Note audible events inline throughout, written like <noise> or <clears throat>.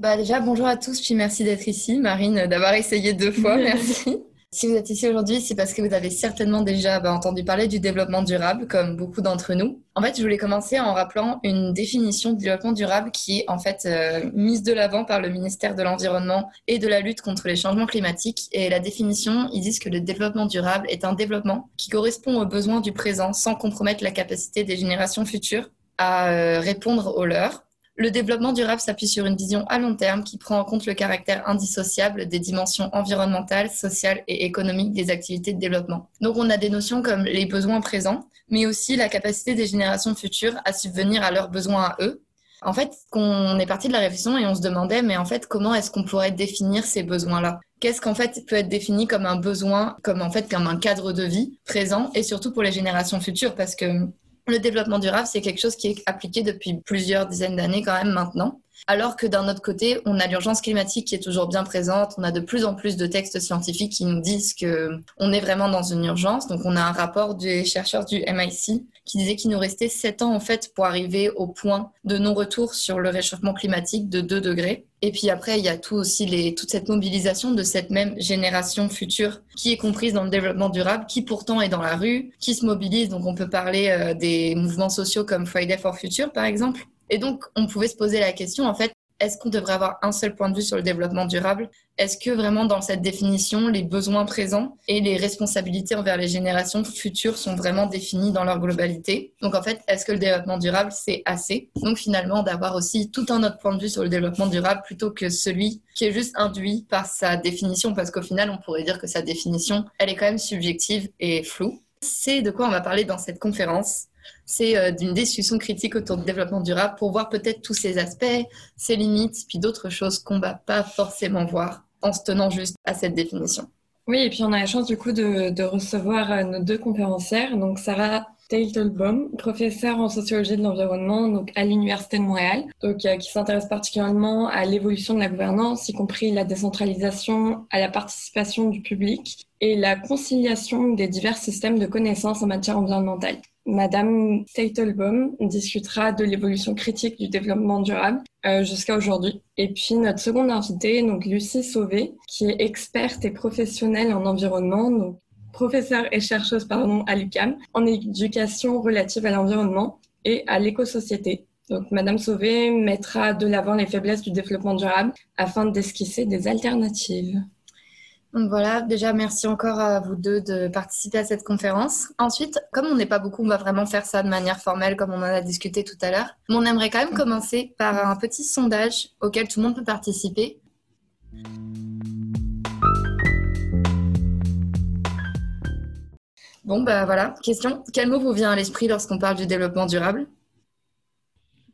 bah déjà, bonjour à tous, puis merci d'être ici. Marine, d'avoir essayé deux fois, <laughs> merci. Si vous êtes ici aujourd'hui, c'est parce que vous avez certainement déjà bah, entendu parler du développement durable, comme beaucoup d'entre nous. En fait, je voulais commencer en rappelant une définition de développement durable qui est en fait euh, mise de l'avant par le ministère de l'Environnement et de la lutte contre les changements climatiques. Et la définition, ils disent que le développement durable est un développement qui correspond aux besoins du présent sans compromettre la capacité des générations futures à euh, répondre aux leurs le développement durable s'appuie sur une vision à long terme qui prend en compte le caractère indissociable des dimensions environnementales, sociales et économiques des activités de développement. Donc on a des notions comme les besoins présents, mais aussi la capacité des générations futures à subvenir à leurs besoins à eux. En fait, on est parti de la réflexion et on se demandait, mais en fait, comment est-ce qu'on pourrait définir ces besoins-là? Qu'est-ce qu'en fait peut être défini comme un besoin, comme en fait comme un cadre de vie présent et surtout pour les générations futures, parce que le développement durable, c'est quelque chose qui est appliqué depuis plusieurs dizaines d'années quand même maintenant. Alors que d'un autre côté, on a l'urgence climatique qui est toujours bien présente. On a de plus en plus de textes scientifiques qui nous disent que on est vraiment dans une urgence. Donc, on a un rapport des chercheurs du MIC qui disait qu'il nous restait sept ans en fait pour arriver au point de non-retour sur le réchauffement climatique de 2 degrés. Et puis après, il y a tout aussi les, toute cette mobilisation de cette même génération future qui est comprise dans le développement durable, qui pourtant est dans la rue, qui se mobilise. Donc on peut parler euh, des mouvements sociaux comme Friday for Future par exemple, et donc, on pouvait se poser la question, en fait, est-ce qu'on devrait avoir un seul point de vue sur le développement durable? Est-ce que vraiment dans cette définition, les besoins présents et les responsabilités envers les générations futures sont vraiment définis dans leur globalité? Donc en fait, est-ce que le développement durable, c'est assez? Donc finalement, d'avoir aussi tout un autre point de vue sur le développement durable plutôt que celui qui est juste induit par sa définition, parce qu'au final, on pourrait dire que sa définition, elle est quand même subjective et floue. C'est de quoi on va parler dans cette conférence c'est euh, d'une discussion critique autour du développement durable pour voir peut-être tous ces aspects, ses limites, puis d'autres choses qu'on ne va pas forcément voir en se tenant juste à cette définition. Oui, et puis on a la chance du coup de, recevoir euh, nos deux conférencières, donc Sarah Teitelbaum, professeure en sociologie de l'environnement donc à l'Université de Montréal, donc, euh, qui s'intéresse particulièrement à l'évolution de la gouvernance, y compris la décentralisation, à la participation du public et la conciliation des divers systèmes de connaissances en matière environnementale. Madame Teitelbaum discutera de l'évolution critique du développement durable euh, jusqu'à aujourd'hui. Et puis notre seconde invitée, donc Lucie Sauvé, qui est experte et professionnelle en environnement, donc professeure et chercheuse pardon, à l'UCAM, en éducation relative à l'environnement et à l'écosociété. Donc Madame Sauvé mettra de l'avant les faiblesses du développement durable afin d'esquisser des alternatives. Donc voilà, déjà merci encore à vous deux de participer à cette conférence. Ensuite, comme on n'est pas beaucoup, on va vraiment faire ça de manière formelle comme on en a discuté tout à l'heure. Mais on aimerait quand même commencer par un petit sondage auquel tout le monde peut participer. Bon, bah voilà, question. Quel mot vous vient à l'esprit lorsqu'on parle du développement durable?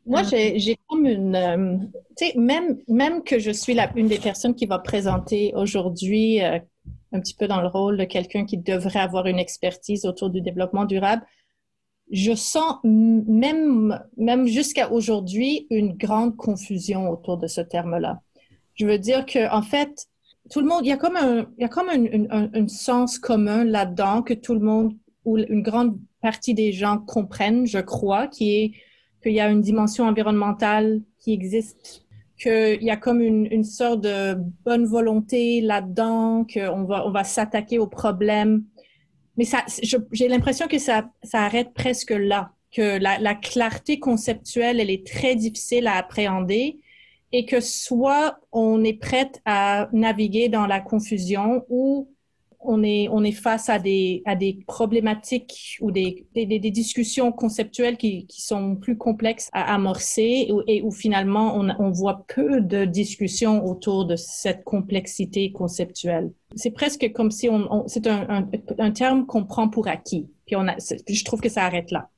Moi, j'ai comme une... Euh, tu sais, même, même que je suis la, une des personnes qui va présenter aujourd'hui euh, un petit peu dans le rôle de quelqu'un qui devrait avoir une expertise autour du développement durable, je sens même, même jusqu'à aujourd'hui une grande confusion autour de ce terme-là. Je veux dire que en fait, tout le monde, il y a comme un, il y a comme un, un, un sens commun là-dedans que tout le monde ou une grande partie des gens comprennent, je crois, qui est qu'il y a une dimension environnementale qui existe, qu'il y a comme une, une, sorte de bonne volonté là-dedans, qu'on va, on va s'attaquer aux problèmes. Mais ça, j'ai l'impression que ça, ça arrête presque là, que la, la clarté conceptuelle, elle est très difficile à appréhender et que soit on est prête à naviguer dans la confusion ou on est, on est face à des, à des problématiques ou des, des, des discussions conceptuelles qui, qui, sont plus complexes à amorcer et où finalement on, on voit peu de discussions autour de cette complexité conceptuelle. C'est presque comme si on, c'est un, un, un, terme qu'on prend pour acquis. Puis on a, je trouve que ça arrête là.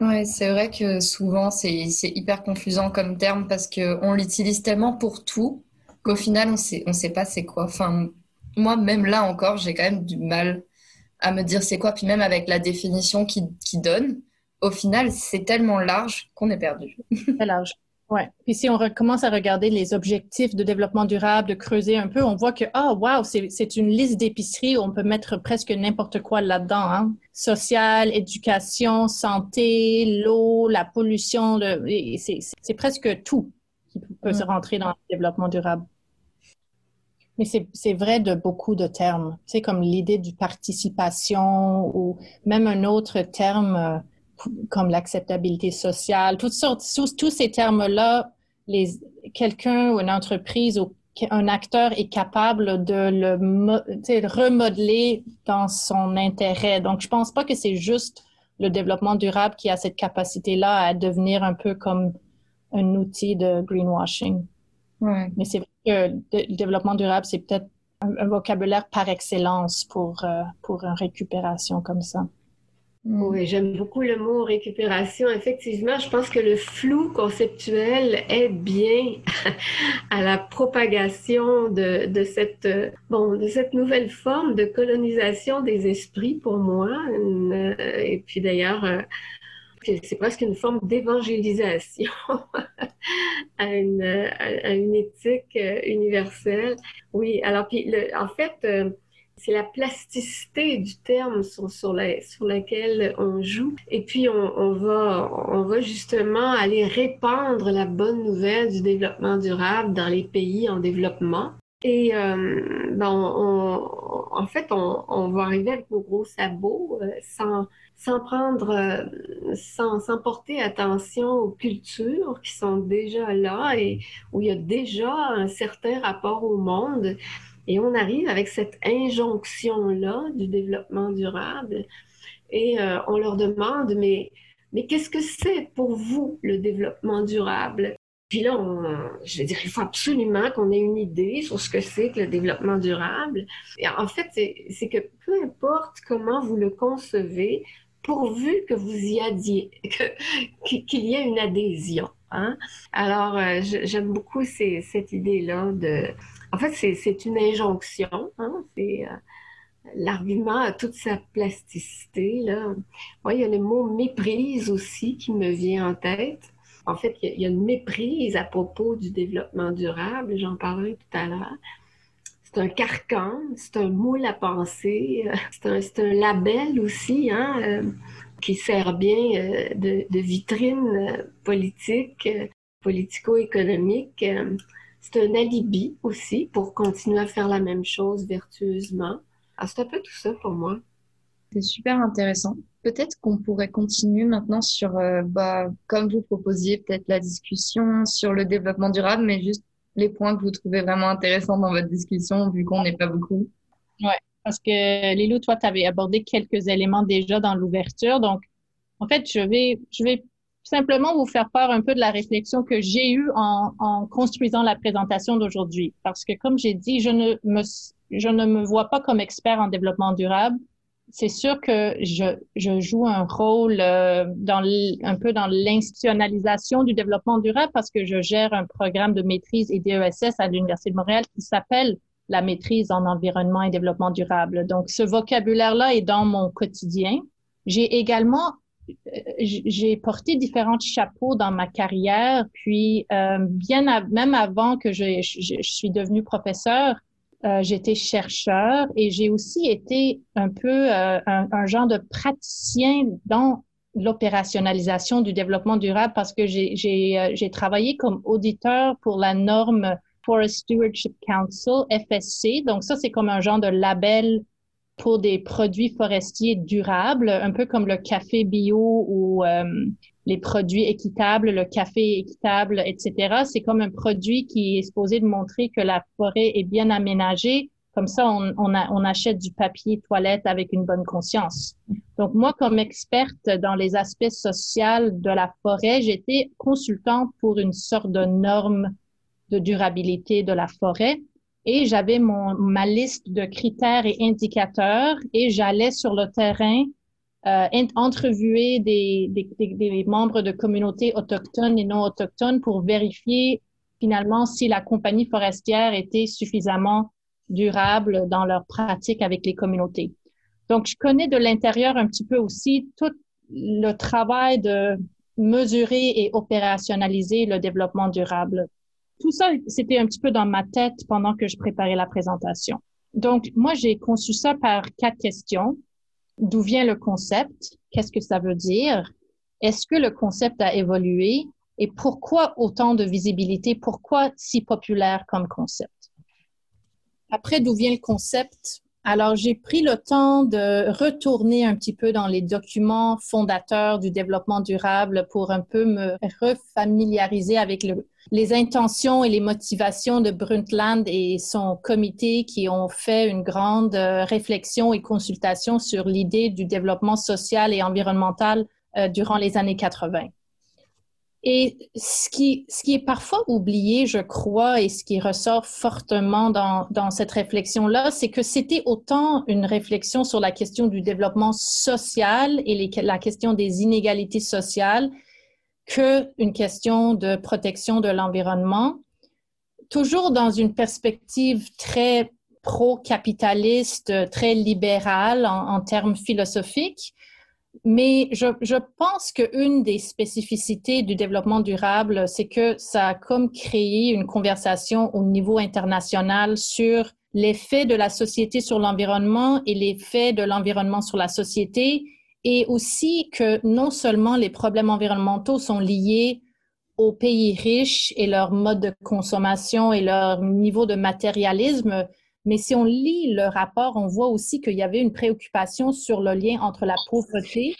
Ouais, c'est vrai que souvent c'est hyper confusant comme terme parce qu'on l'utilise tellement pour tout qu'au final on sait, on sait pas c'est quoi. Moi, même là encore, j'ai quand même du mal à me dire c'est quoi. Puis même avec la définition qui, qui donne, au final, c'est tellement large qu'on est perdu. <laughs> Très large. Ouais. Puis si on recommence à regarder les objectifs de développement durable, de creuser un peu, on voit que, oh, wow, c'est une liste d'épiceries où on peut mettre presque n'importe quoi là-dedans. Hein? Social, éducation, santé, l'eau, la pollution, c'est presque tout. qui peut se rentrer dans le développement durable. Mais c'est vrai de beaucoup de termes, tu sais, comme l'idée du participation ou même un autre terme euh, comme l'acceptabilité sociale, toutes sortes, tous, tous ces termes-là, quelqu'un ou une entreprise ou un acteur est capable de le remodeler dans son intérêt. Donc, je pense pas que c'est juste le développement durable qui a cette capacité-là à devenir un peu comme un outil de greenwashing. Mais c'est que le développement durable, c'est peut-être un, vocabulaire par excellence pour, euh, pour une récupération comme ça. Mm. Oui, j'aime beaucoup le mot récupération. Effectivement, je pense que le flou conceptuel aide bien <laughs> à la propagation de, de, cette, bon, de cette nouvelle forme de colonisation des esprits pour moi. Et puis d'ailleurs, euh, c'est presque une forme d'évangélisation <laughs> à, une, éthique euh, universelle. Oui, alors puis en fait, euh, c'est la plasticité du terme sur, sur, la, sur laquelle on joue. Et puis, on, on, va, on va justement aller répandre la bonne nouvelle du développement durable dans les pays en développement. Et euh, ben on, en fait, on, on, va arriver avec nos gros sabots euh, sans, sans prendre, euh, sans, sans porter attention aux cultures qui sont déjà là et où il y a déjà un certain rapport au monde. Et on arrive avec cette injonction-là du développement durable et euh, on leur demande, mais, mais qu'est-ce que c'est pour vous le développement durable? Puis là, je veux dire, il faut absolument qu'on ait une idée sur ce que c'est que le développement durable. Et en fait, c'est que peu importe comment vous le concevez, pourvu que vous y adhiez, <laughs> qu'il y ait une adhésion. Hein? Alors, euh, j'aime beaucoup cette idée-là de en fait, c'est une injonction. Hein? C'est euh, l'argument à toute sa plasticité. Là. il y a le mot méprise aussi qui me vient en tête. En fait, il y, a, une méprise à propos du développement durable. J'en parlerai tout à l'heure. C'est un carcan, c'est un moule à penser, euh, c'est un, un, label aussi hein, euh, qui sert bien de, de, vitrine politique, politico-économique c'est un alibi aussi pour continuer à faire la même chose vertueusement. Ah, c'est un peu tout ça pour moi. C'est super intéressant. Peut-être qu'on pourrait continuer maintenant sur, euh, bah, comme vous proposiez, peut-être la discussion sur le développement durable, mais juste les points que vous trouvez vraiment intéressants dans votre discussion, vu qu'on n'est pas beaucoup. Ouais, parce que Lilou, toi, tu avais abordé quelques éléments déjà dans l'ouverture. Donc, en fait, je vais, je vais simplement vous faire part un peu de la réflexion que j'ai eue en, en, construisant la présentation d'aujourd'hui. Parce que, comme j'ai dit, je ne, me, je ne me vois pas comme expert en développement durable. C'est sûr que je, je joue un rôle euh, dans un peu dans l'institutionnalisation du développement durable parce que je gère un programme de maîtrise et DESS à l'Université de Montréal qui s'appelle la maîtrise en environnement et développement durable. Donc, ce vocabulaire-là est dans mon quotidien. J'ai également j'ai porté différents chapeaux dans ma carrière, puis euh, bien même avant que je, je, suis devenue professeur, euh, j'étais chercheur et j'ai aussi été un peu euh, un, un, genre de praticien dans l'opérationnalisation du développement durable parce que j'ai travaillé comme auditeur pour la norme Forest Stewardship Council, FSC. Donc ça, c'est comme un genre de label pour des produits forestiers durables, un peu comme le café bio ou euh, les produits équitables, le café équitable, etc. C'est comme un produit qui est supposé de montrer que la forêt est bien aménagée. Comme ça, on, on, on achète du papier toilette avec une bonne conscience. Donc, moi, comme experte dans les aspects sociaux de la forêt, j'étais consultante pour une sorte de norme de durabilité de la forêt et j'avais mon ma liste de critères et indicateurs et j'allais sur le terrain euh, entrevuer des, des, des, membres de communautés autochtones et non autochtones pour vérifier finalement si la compagnie forestière était suffisamment durable dans leur pratique avec les communautés. Donc, je connais de l'intérieur un petit peu aussi tout le travail de mesurer et opérationnaliser le développement durable tout ça, c'était un petit peu dans ma tête pendant que je préparais la présentation. Donc, moi, j'ai conçu ça par quatre questions. D'où vient le concept? Qu'est-ce que ça veut dire? Est-ce que le concept a évolué? Et pourquoi autant de visibilité? Pourquoi si populaire comme concept? Après, d'où vient le concept? Alors, j'ai pris le temps de retourner un petit peu dans les documents fondateurs du développement durable pour un peu me refamiliariser avec les intentions et les motivations de Brundtland et son comité qui ont fait une grande euh, réflexion et consultation sur l'idée du développement social et environnemental euh, durant les années 80. Et ce qui, ce qui est parfois oublié, je crois, et ce qui ressort fortement dans, dans cette réflexion-là, c'est que c'était autant une réflexion sur la question du développement social et la question des inégalités sociales qu'une question de protection de l'environnement, toujours dans une perspective très pro-capitaliste, très libérale en, en termes philosophiques, mais je, je pense qu'une des spécificités du développement durable, c'est que ça a comme créé une conversation au niveau international sur l'effet de la société sur l'environnement et l'effet de l'environnement sur la société, et aussi que non seulement les problèmes environnementaux sont liés aux pays riches et leur mode de consommation et leur niveau de matérialisme, mais si on lit le rapport, on voit aussi qu'il y avait une préoccupation sur le lien entre la pauvreté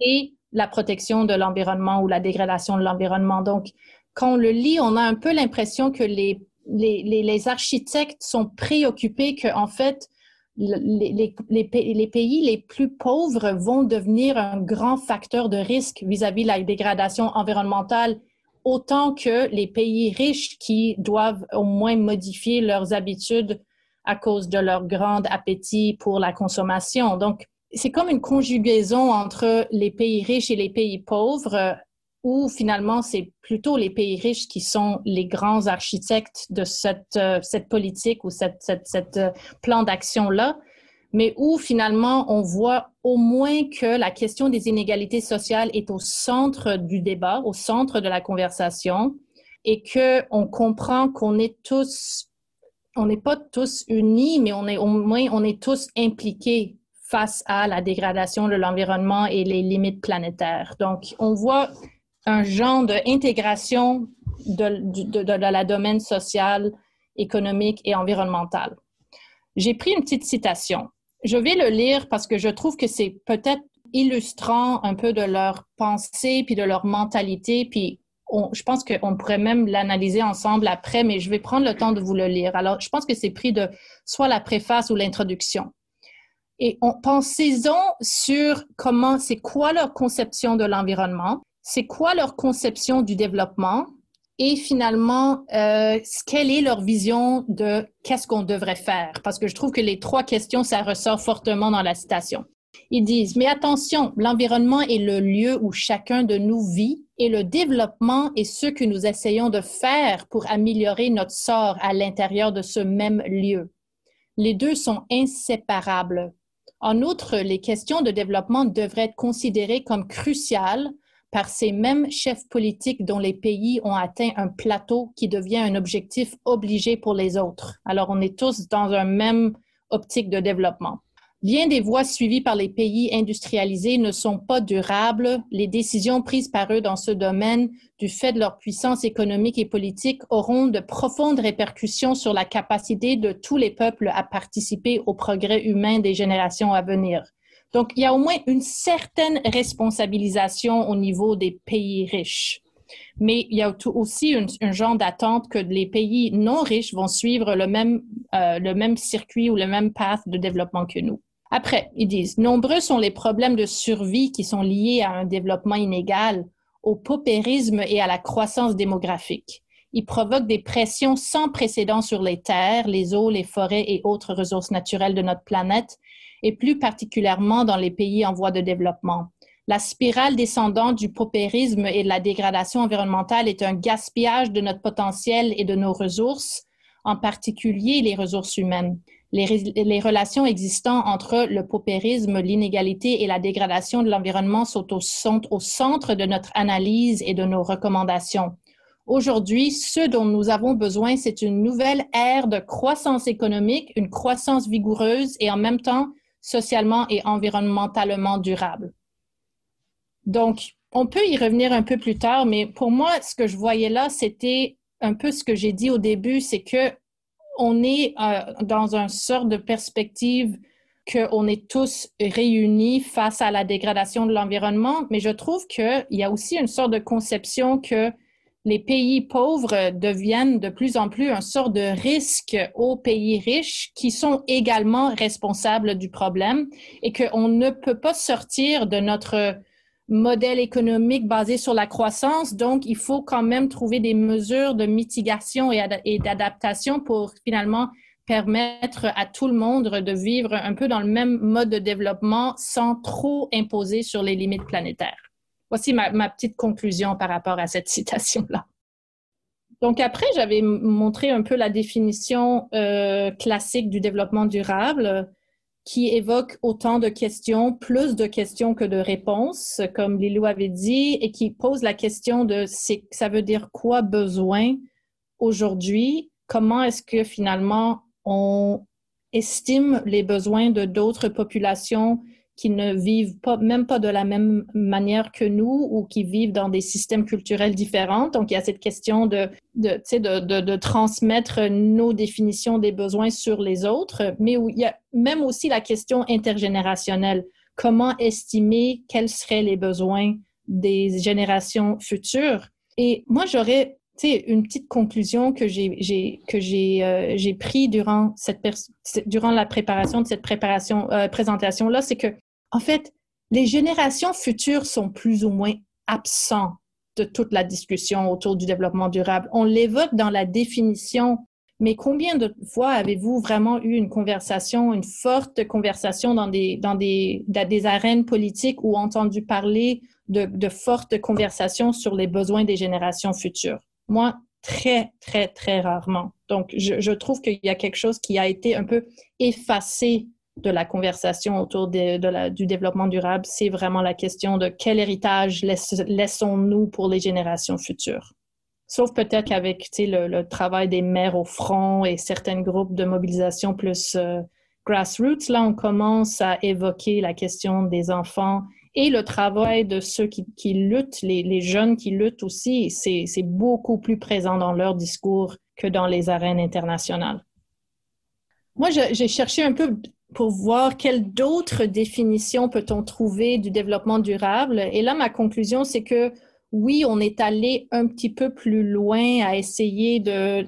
et la protection de l'environnement ou la dégradation de l'environnement. Donc, quand on le lit, on a un peu l'impression que les, les, les, architectes sont préoccupés que, en fait, les, les, pays les plus pauvres vont devenir un grand facteur de risque vis-à-vis -vis la dégradation environnementale, autant que les pays riches qui doivent au moins modifier leurs habitudes à cause de leur grand appétit pour la consommation. Donc, c'est comme une conjugaison entre les pays riches et les pays pauvres, où finalement, c'est plutôt les pays riches qui sont les grands architectes de cette, euh, cette politique ou cette, cette euh, plan d'action-là, mais où finalement, on voit au moins que la question des inégalités sociales est au centre du débat, au centre de la conversation, et que on comprend qu'on est tous on n'est pas tous unis, mais on est au moins on est tous impliqués face à la dégradation de l'environnement et les limites planétaires. Donc, on voit un genre d'intégration de, de, de, la domaine social, économique et environnemental. J'ai pris une petite citation. Je vais le lire parce que je trouve que c'est peut-être illustrant un peu de leur pensée puis de leur mentalité puis je pense qu'on pourrait même l'analyser ensemble après, mais je vais prendre le temps de vous le lire. Alors, je pense que c'est pris de soit la préface ou l'introduction. Et pensez-en sur comment, c'est quoi leur conception de l'environnement, c'est quoi leur conception du développement, et finalement, euh, quelle est leur vision de qu'est-ce qu'on devrait faire? Parce que je trouve que les trois questions, ça ressort fortement dans la citation. Ils disent, mais attention, l'environnement est le lieu où chacun de nous vit et le développement est ce que nous essayons de faire pour améliorer notre sort à l'intérieur de ce même lieu. Les deux sont inséparables. En outre, les questions de développement devraient être considérées comme cruciales par ces mêmes chefs politiques dont les pays ont atteint un plateau qui devient un objectif obligé pour les autres. Alors, on est tous dans un même optique de développement. Bien des voies suivies par les pays industrialisés ne sont pas durables. Les décisions prises par eux dans ce domaine, du fait de leur puissance économique et politique, auront de profondes répercussions sur la capacité de tous les peuples à participer au progrès humain des générations à venir. Donc, il y a au moins une certaine responsabilisation au niveau des pays riches. Mais il y a aussi un genre d'attente que les pays non riches vont suivre le même, euh, le même circuit ou le même path de développement que nous. Après, ils disent, nombreux sont les problèmes de survie qui sont liés à un développement inégal, au paupérisme et à la croissance démographique. Ils provoquent des pressions sans précédent sur les terres, les eaux, les forêts et autres ressources naturelles de notre planète, et plus particulièrement dans les pays en voie de développement. La spirale descendante du paupérisme et de la dégradation environnementale est un gaspillage de notre potentiel et de nos ressources, en particulier les ressources humaines les, relations existantes entre le paupérisme, l'inégalité et la dégradation de l'environnement sont au, centre de notre analyse et de nos recommandations. Aujourd'hui, ce dont nous avons besoin, c'est une nouvelle ère de croissance économique, une croissance vigoureuse et en même temps socialement et environnementalement durable. Donc, On peut y revenir un peu plus tard, mais pour moi, ce que je voyais là, c'était un peu ce que j'ai dit au début, c'est que on est euh, dans une sorte de perspective qu'on est tous réunis face à la dégradation de l'environnement, mais je trouve qu'il y a aussi une sorte de conception que les pays pauvres deviennent de plus en plus un sort de risque aux pays riches qui sont également responsables du problème et qu'on ne peut pas sortir de notre modèle économique basé sur la croissance. Donc, il faut quand même trouver des mesures de mitigation et d'adaptation pour finalement permettre à tout le monde de vivre un peu dans le même mode de développement sans trop imposer sur les limites planétaires. Voici ma, petite conclusion par rapport à cette citation-là. Donc après, j'avais montré un peu la définition euh, classique du développement durable qui évoque autant de questions, plus de questions que de réponses, comme Lilou avait dit, et qui pose la question de ça veut dire quoi besoin aujourd'hui? Comment est-ce que finalement on estime les besoins de d'autres populations qui ne vivent pas, même pas de la même manière que nous ou qui vivent dans des systèmes culturels différents. Donc, il y a cette question de, de, de, de, transmettre nos définitions des besoins sur les autres, mais où il y a même aussi la question intergénérationnelle. Comment estimer quels seraient les besoins des générations futures? Et moi, j'aurais une petite conclusion que j'ai que j'ai euh, j'ai pris durant cette durant la préparation de cette préparation euh, présentation là, c'est que en fait, les générations futures sont plus ou moins absents de toute la discussion autour du développement durable. On l'évoque dans la définition, mais combien de fois avez-vous vraiment eu une conversation, une forte conversation dans des, dans des, des arènes politiques ou entendu parler de, de fortes conversations sur les besoins des générations futures? Moi, très, très, très rarement. Donc, je, je trouve qu'il y a quelque chose qui a été un peu effacé de la conversation autour du développement durable, c'est vraiment la question de quel héritage laissons-nous pour les générations futures. Sauf peut-être qu'avec le, travail des maires au front et certains groupes de mobilisation plus euh, grassroots, là, on commence à évoquer la question des enfants et le travail de ceux qui, luttent, les, les, jeunes qui luttent aussi, c'est beaucoup plus présent dans leur discours que dans les arènes internationales. Moi, j'ai cherché un peu pour voir quelles d'autres définitions peut-on trouver du développement durable. Et là, ma conclusion, c'est que oui, on est allé un petit peu plus loin à essayer de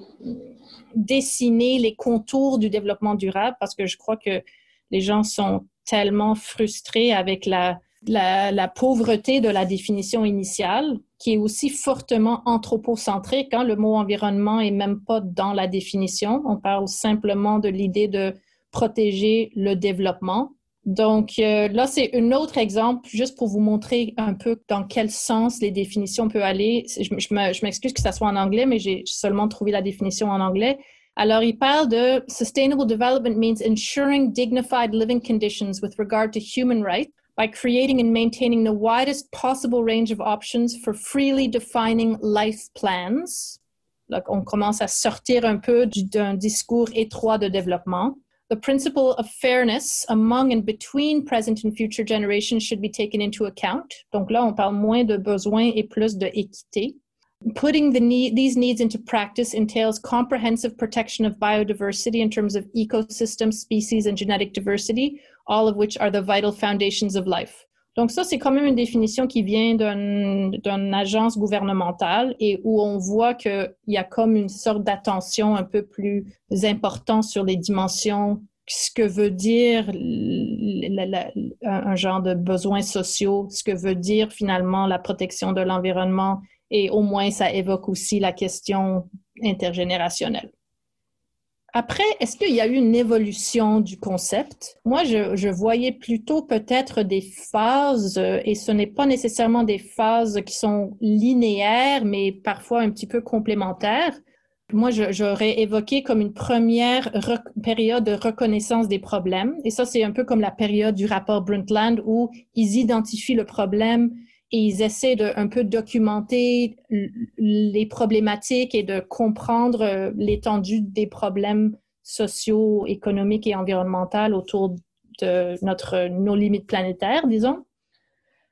dessiner les contours du développement durable parce que je crois que les gens sont tellement frustrés avec la, la, pauvreté de la définition initiale, qui est aussi fortement anthropocentrique. Hein. Le mot environnement est même pas dans la définition. On parle simplement de l'idée de protéger le développement. Donc euh, là, c'est un autre exemple, juste pour vous montrer un peu dans quel sens les définitions peuvent aller. Je, m'excuse que ça soit en anglais, mais j'ai seulement trouvé la définition en anglais. Alors, il parle de Sustainable development means ensuring dignified living conditions with regard to human rights by creating and maintaining the widest possible range of options for freely defining life plans. Donc, on commence à sortir un peu d'un discours étroit de développement. The principle of fairness among and between present and future generations should be taken into account. Donc là, on parle moins de besoins et plus de équité. Putting the need, these needs into practice entails comprehensive protection of biodiversity in terms of ecosystem, species, and genetic diversity, all of which are the vital foundations of life. Donc ça, c'est quand même une définition qui vient d'une agence gouvernementale et où on voit qu'il y a comme une sorte d'attention un peu plus importante sur les dimensions, ce que veut dire un genre de besoins sociaux, ce que veut dire finalement la protection de l'environnement et au moins ça évoque aussi la question intergénérationnelle. Après, est-ce qu'il y a eu une évolution du concept? Moi, je, voyais plutôt peut-être des phases, euh, et ce n'est pas nécessairement des phases qui sont linéaires, mais parfois un petit peu complémentaires. Moi, j'aurais évoqué comme une première période de reconnaissance des problèmes. Et ça, c'est un peu comme la période du rapport Brundtland où ils identifient le problème, et ils essaient de un peu documenter les problématiques et de comprendre euh, l'étendue des problèmes sociaux, économiques et environnementaux autour de notre, nos limites planétaires, disons.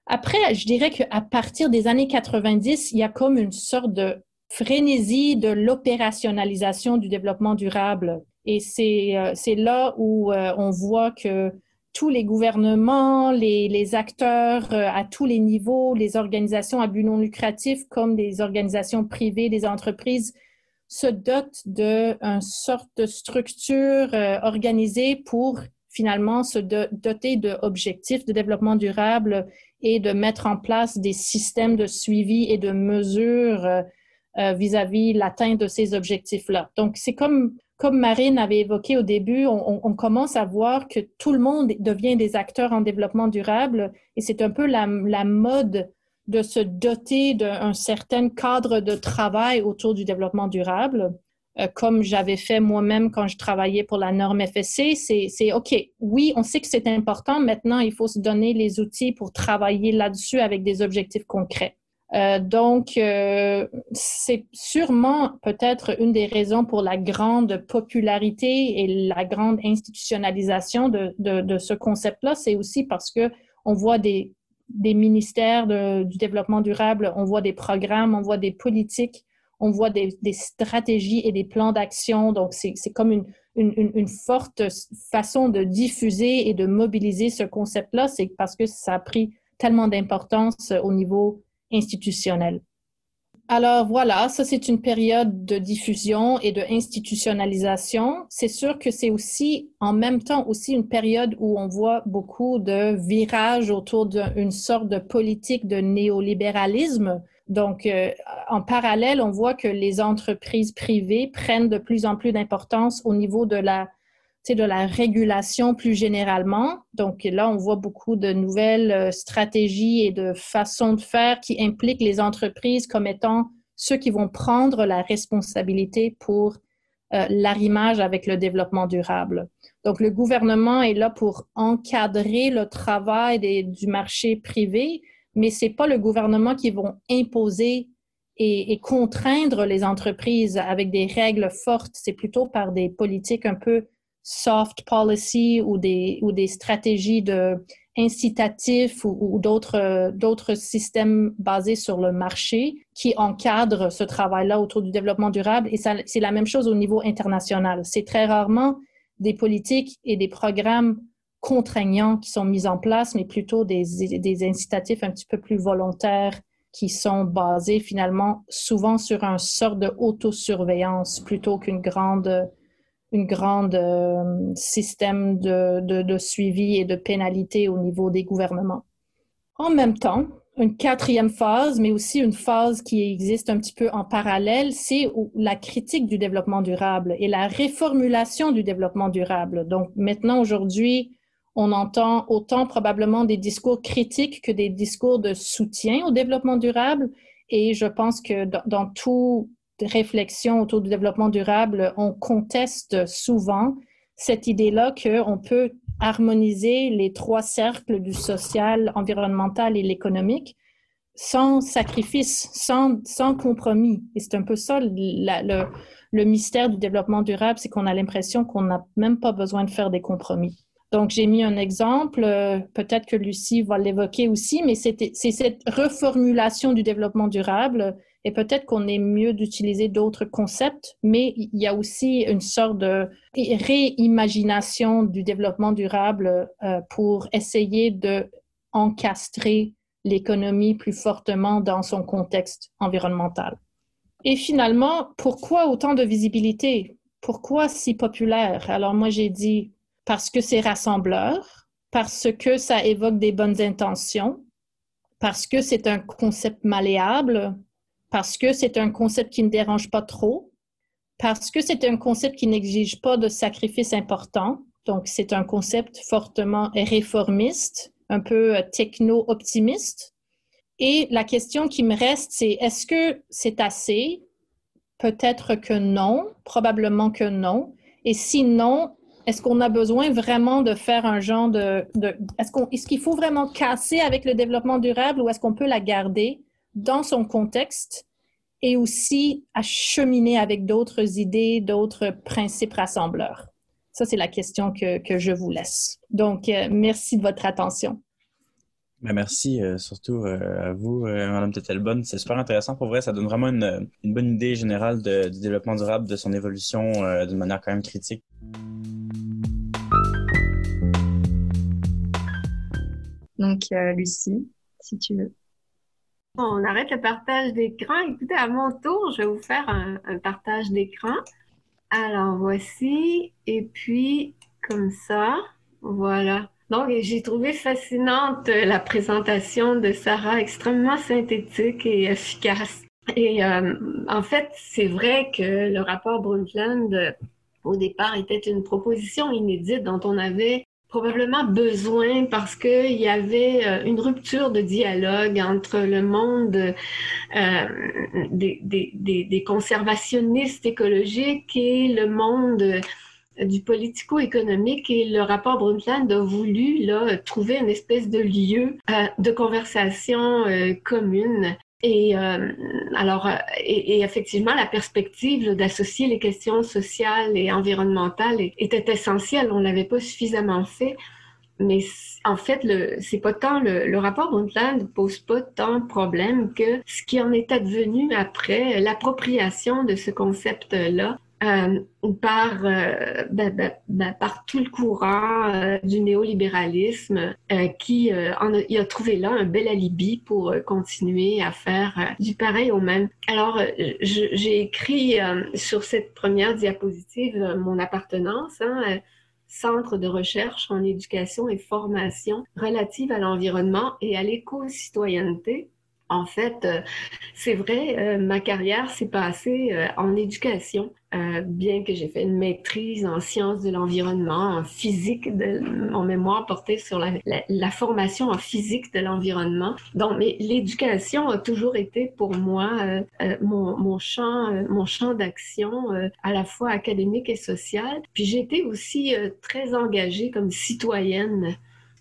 Après, je dirais qu'à partir des années 90, il y a comme une sorte de frénésie de l'opérationnalisation du développement durable. Et c'est euh, là où euh, on voit que tous les gouvernements, les, les acteurs euh, à tous les niveaux, les organisations à but non lucratif comme des organisations privées, des entreprises, se dotent d'une sorte de structure organisée pour finalement se doter d'objectifs de développement durable et de mettre en place des systèmes de suivi et de mesures euh, euh, vis-à-vis l'atteinte de ces objectifs-là. Donc, c'est comme, comme Marine avait évoqué au début, on, commence à voir que tout le monde devient des acteurs en développement durable et c'est un peu la, la mode de se doter d'un certain cadre de travail autour du développement durable. Euh, comme j'avais fait moi-même quand je travaillais pour la norme FSC, c'est OK, oui, on sait que c'est important. Maintenant, il faut se donner les outils pour travailler là-dessus avec des objectifs concrets. Euh, donc, euh, c'est sûrement peut-être une des raisons pour la grande popularité et la grande institutionnalisation de, de, de ce concept-là. C'est aussi parce que on voit des, des ministères de, du développement durable, on voit des programmes, on voit des politiques on voit des, stratégies et des plans d'action. Donc, c'est comme une, une, forte façon de diffuser et de mobiliser ce concept-là. C'est parce que ça a pris tellement d'importance au niveau institutionnel. Alors voilà, ça c'est une période de diffusion et de institutionnalisation. C'est sûr que c'est aussi en même temps aussi une période où on voit beaucoup de virages autour d'une sorte de politique de néolibéralisme donc, euh, en parallèle, on voit que les entreprises privées prennent de plus en plus d'importance au niveau de la, de la régulation plus généralement. Donc là, on voit beaucoup de nouvelles euh, stratégies et de façons de faire qui impliquent les entreprises comme étant ceux qui vont prendre la responsabilité pour euh, l'arrimage avec le développement durable. Donc, le gouvernement est là pour encadrer le travail du marché privé, mais c'est pas le gouvernement qui vont imposer et, contraindre les entreprises avec des règles fortes. C'est plutôt par des politiques un peu soft policy ou des, ou des stratégies de incitatifs ou, d'autres, d'autres systèmes basés sur le marché qui encadrent ce travail-là autour du développement durable. Et ça, c'est la même chose au niveau international. C'est très rarement des politiques et des programmes contraignants qui sont mis en place, mais plutôt des, des incitatifs un petit peu plus volontaires qui sont basés finalement souvent sur un sort de autosurveillance plutôt qu'une grande une grande euh, système de, de, de, suivi et de pénalité au niveau des gouvernements. En même temps, une quatrième phase, mais aussi une phase qui existe un petit peu en parallèle, c'est la critique du développement durable et la réformulation du développement durable. Donc maintenant, aujourd'hui, on entend autant probablement des discours critiques que des discours de soutien au développement durable. Et je pense que dans, toute réflexion autour du développement durable, on conteste souvent cette idée-là qu'on peut harmoniser les trois cercles du social, environnemental et l'économique sans sacrifice, sans, sans compromis. Et c'est un peu ça le, le mystère du développement durable, c'est qu'on a l'impression qu'on n'a même pas besoin de faire des compromis. Donc, j'ai mis un exemple, euh, peut-être que Lucie va l'évoquer aussi, mais c'est cette reformulation du développement durable et peut-être qu'on est mieux d'utiliser d'autres concepts, mais il y a aussi une sorte de réimagination du développement durable euh, pour essayer de encastrer l'économie plus fortement dans son contexte environnemental. Et finalement, pourquoi autant de visibilité? Pourquoi si populaire? Alors moi, j'ai dit parce que c'est rassembleur, parce que ça évoque des bonnes intentions, parce que c'est un concept malléable, parce que c'est un concept qui ne dérange pas trop, parce que c'est un concept qui n'exige pas de sacrifices importants. Donc, c'est un concept fortement réformiste, un peu euh, techno-optimiste. Et la question qui me reste, c'est est-ce que c'est assez? Peut-être que non, probablement que non. Et sinon, est-ce qu'on a besoin vraiment de faire un genre de... est-ce, qu'on, est-ce qu'il faut vraiment casser avec le développement durable ou est-ce qu'on peut la garder? Dans son contexte et aussi acheminer avec d'autres idées, d'autres principes rassembleurs? Ça, c'est la question que, que je vous laisse. Donc, euh, merci de votre attention. Ben merci euh, surtout euh, à vous, euh, Madame Tetelbonne. C'est super intéressant. Pour vrai, ça donne vraiment une, une bonne idée générale de, du développement durable, de son évolution d'une manière quand même critique. Donc, Lucie, si tu veux. On arrête le partage d'écran. Écoutez, à mon tour, je vais vous faire un, un partage d'écran. Alors, voici. Et puis, comme ça, voilà. Donc, j'ai trouvé fascinante euh, la présentation de Sarah, extrêmement synthétique et efficace. Et euh, en fait, c'est vrai que le rapport Brundtland, euh, au départ, était une proposition inédite dont on avait probablement besoin parce qu'il y avait une rupture de dialogue entre le monde euh, des, des, des, des, conservationnistes écologiques et le monde du politico-économique et le rapport Brundtland a voulu là, trouver une espèce de lieu euh, de conversation euh, commune. Et euh, alors, et, et, effectivement, la perspective d'associer les questions sociales et environnementales était essentielle. On l'avait pas suffisamment fait. Mais en fait, c'est pas tant le, le rapport Brundtland ne pose pas tant de problème que ce qui en est advenu après l'appropriation de ce concept-là euh, par, euh, ben, ben, ben, par tout le courant euh, du néolibéralisme euh, qui en a, il a trouvé là un bel alibi pour continuer à faire du pareil au même. Alors, j'ai écrit sur cette première diapositive mon appartenance. Hein, Centre de recherche en éducation et formation relative à l'environnement et à l'éco-citoyenneté en fait, euh, c'est vrai, euh, ma carrière s'est passée euh, en éducation, bien que j'ai fait une maîtrise en sciences de l'environnement, en physique, de, mon mémoire portait sur la, formation en physique de l'environnement. Donc, mais l'éducation a toujours été pour moi mon, mon, champ, mon champ d'action à la fois académique et social. Puis j'ai été aussi très engagée comme citoyenne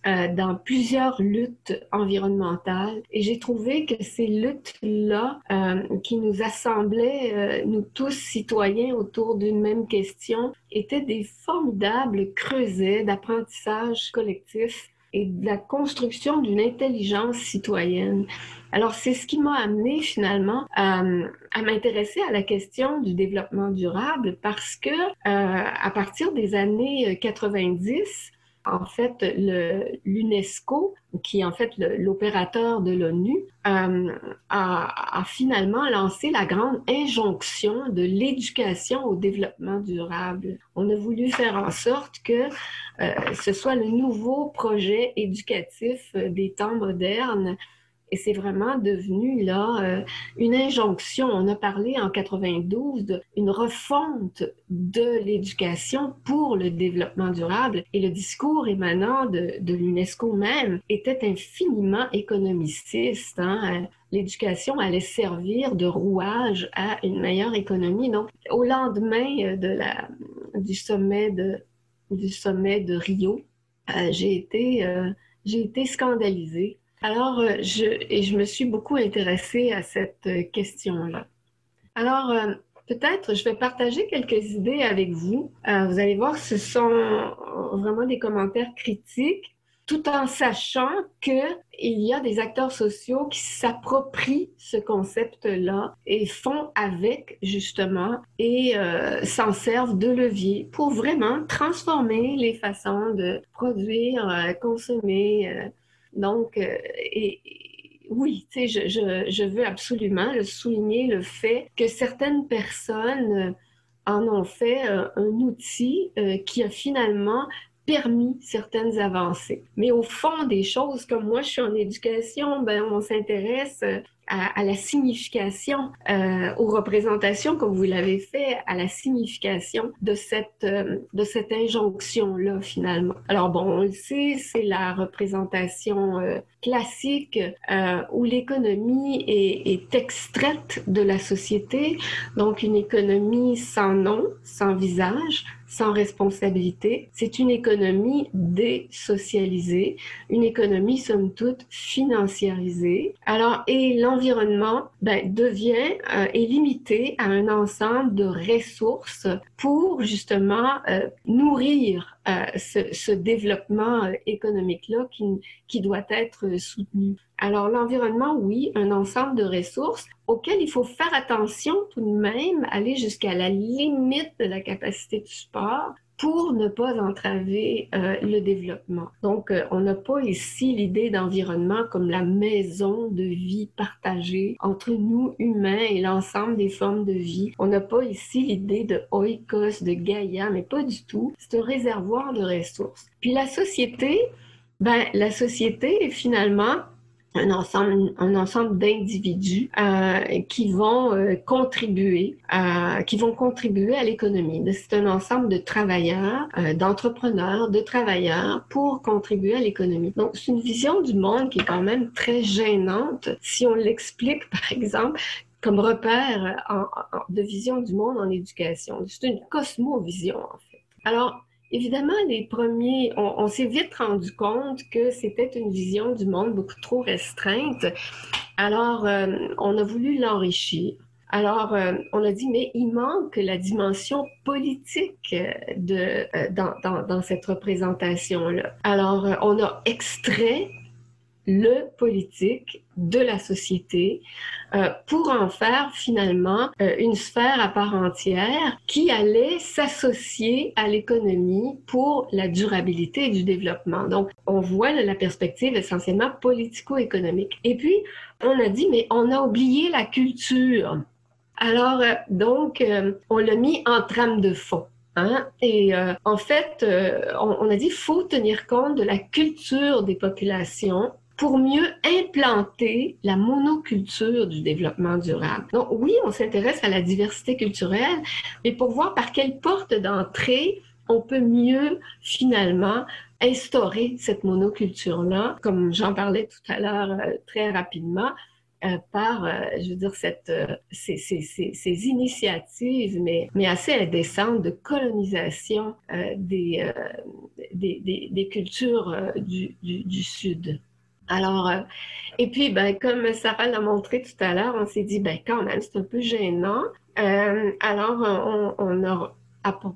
euh, dans plusieurs luttes environnementales et j'ai trouvé que ces luttes-là euh, qui nous assemblaient, euh, nous tous citoyens autour d'une même question, étaient des formidables creusets d'apprentissage collectif et de la construction d'une intelligence citoyenne. Alors, c'est ce qui m'a amené finalement à m'intéresser à la question du développement durable parce que à partir des années 90, en fait, l'UNESCO, qui est en fait l'opérateur de l'ONU, euh, a, finalement lancé la grande injonction de l'éducation au développement durable. On a voulu faire en sorte que euh, ce soit le nouveau projet éducatif des temps modernes et c'est vraiment devenu là euh, une injonction. On a parlé en 92 d'une refonte de l'éducation pour le développement durable et le discours émanant de, l'UNESCO même était infiniment économiciste. Hein? L'éducation allait servir de rouage à une meilleure économie. Donc, au lendemain de la, du sommet de, Rio, euh, j'ai été, euh, été scandalisée alors, euh, je, et je me suis beaucoup intéressée à cette euh, question-là. Alors, euh, peut-être je vais partager quelques idées avec vous. vous allez voir, ce sont vraiment des commentaires critiques, tout en sachant qu'il y a des acteurs sociaux qui s'approprient ce concept-là et font avec, justement, et s'en servent de levier pour vraiment transformer les façons de produire, consommer, donc, euh, et, oui, tu sais, je, je, je, veux absolument souligner le fait que certaines personnes euh, en ont fait euh, un outil qui a finalement permis certaines avancées. Mais au fond des choses, comme moi je suis en éducation, ben on s'intéresse à, la signification, euh, aux représentations, comme vous l'avez fait, à la signification de cette, euh, de cette injonction-là, finalement. Alors bon, on le sait, c'est la représentation euh, classique euh, où l'économie est extraite de la société, donc une économie sans nom, sans visage, sans responsabilité. C'est une économie désocialisée, une économie somme toute financiarisée. Alors, et l'environnement ben, devient euh, est limité à un ensemble de ressources pour justement euh, nourrir euh, ce, ce, développement euh, économique-là qui, qui doit être soutenu. Alors l'environnement, oui, un ensemble de ressources auxquelles il faut faire attention tout de même, aller jusqu'à la limite de la capacité du sport pour ne pas entraver euh, le développement. Donc, euh, on n'a pas ici l'idée d'environnement comme la maison de vie partagée entre nous, humains, et l'ensemble des formes de vie. On n'a pas ici l'idée de oikos, de Gaïa, mais pas du tout. C'est un réservoir de ressources. Puis la société, ben, la société, finalement, un ensemble, un ensemble d'individus euh, qui vont euh, contribuer, à, qui vont contribuer à l'économie. C'est un ensemble de travailleurs, euh, d'entrepreneurs, de travailleurs pour contribuer à l'économie. Donc, c'est une vision du monde qui est quand même très gênante si on l'explique, <laughs> par exemple, comme repère en, de vision du monde en éducation. C'est une cosmovision, en fait. Alors, Évidemment, les premiers, on, s'est vite rendu compte que c'était une vision du monde beaucoup trop restreinte. Alors, euh, on a voulu l'enrichir. Alors, euh, on a dit, mais il manque la dimension politique de, euh, dans, dans, dans, cette représentation-là. Alors, on a extrait le politique de la société euh, pour en faire finalement euh, une sphère à part entière qui allait s'associer à l'économie pour la durabilité du développement. Donc, on voit la perspective essentiellement politico-économique. Et puis, on a dit, mais on a oublié la culture. Alors, euh, donc, on l'a mis en trame de fond. Hein? Et en fait, on, on, a dit faut tenir compte de la culture des populations pour mieux implanter la monoculture du développement durable. Donc oui, on s'intéresse à la diversité culturelle, mais pour voir par quelle porte d'entrée on peut mieux finalement instaurer cette monoculture-là, comme j'en parlais tout à l'heure euh, très rapidement, euh, par, euh, je veux dire, cette, ces, ces, ces, initiatives, mais, mais assez indécentes de colonisation des, des, des, des, cultures du, du, du Sud. Alors, euh, et puis, ben, comme Sarah l'a montré tout à l'heure, on s'est dit, ben, quand même, c'est un peu gênant. Euh, alors, on, a,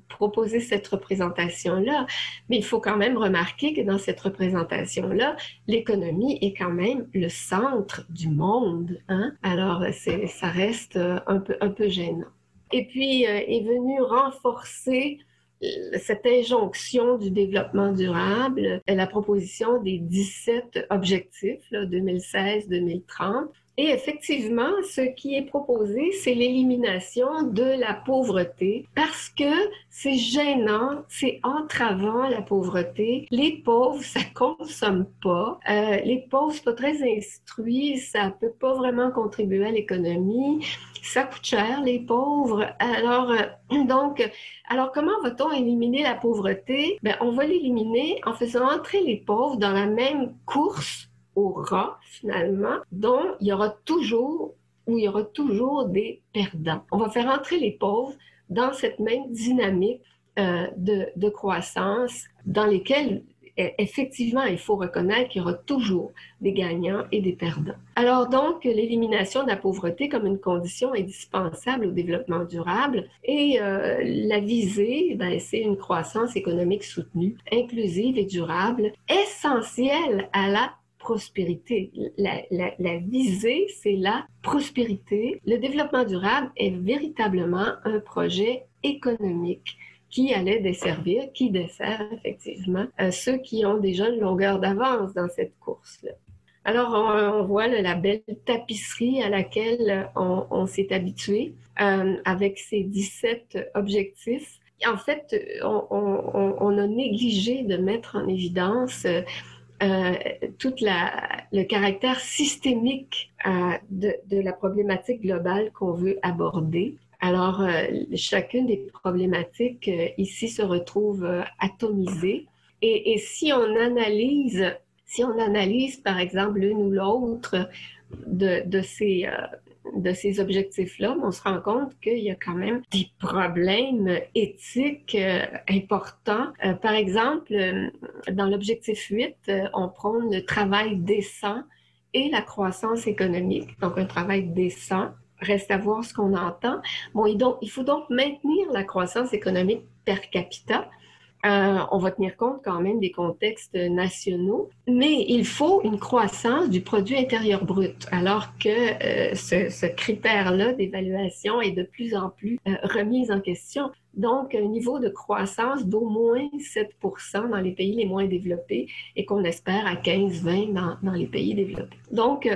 proposé cette représentation-là, mais il faut quand même remarquer que dans cette représentation-là, l'économie est quand même le centre du monde. Hein? Alors, ça reste un peu, un peu gênant. Et puis, euh, est venu renforcer cette injonction du développement durable, la proposition des 17 objectifs 2016-2030 et effectivement, ce qui est proposé, c'est l'élimination de la pauvreté parce que c'est gênant, c'est entravant la pauvreté. Les pauvres, <laughs> ça consomme pas. Euh, les pauvres, c'est pas très instruits, ça peut pas vraiment contribuer à l'économie. Ça coûte cher, les pauvres. Alors, euh, <clears throat> donc, alors comment va-t-on éliminer la pauvreté? Ben, on va l'éliminer en faisant entrer les pauvres dans la même course au rat, finalement, dont il y aura toujours, où il y aura toujours des perdants. On va faire entrer les pauvres dans cette même dynamique euh, de, de, croissance dans lesquelles e, effectivement, il faut reconnaître qu'il y aura toujours des gagnants et des perdants. Alors donc, l'élimination de la pauvreté comme une condition indispensable au développement durable et euh, la visée, ben, c'est une croissance économique soutenue, inclusive et durable, essentielle à la prospérité. La, visée, c'est la prospérité. Le développement durable est véritablement un projet économique qui allait desservir, qui dessert effectivement euh, ceux qui ont déjà une longueur d'avance dans cette course-là. Alors, on, voit la belle tapisserie à laquelle on, s'est habitué euh, avec ces 17 objectifs. En fait, on, on, a négligé de mettre en évidence euh, tout le caractère systémique euh, de, la problématique globale qu'on veut aborder. Alors, euh, chacune des problématiques ici se retrouve atomisée. Et, si on analyse, si on analyse par exemple l'une ou l'autre de, ces de ces objectifs-là, on se rend compte qu'il y a quand même des problèmes éthiques euh, importants. Euh, par exemple, euh, dans l'objectif 8, on prône le travail décent et la croissance économique. Donc, un travail décent. Reste à voir ce qu'on entend. Bon, donc, il faut donc maintenir la croissance économique per capita euh, on va tenir compte quand même des contextes nationaux, mais il faut une croissance du produit intérieur brut, alors que euh, ce, critère-là d'évaluation est de plus en plus euh, remis en question. Donc, un niveau de croissance d'au moins 7% dans les pays les moins développés et qu'on espère à 15-20 dans, dans les pays développés. Donc,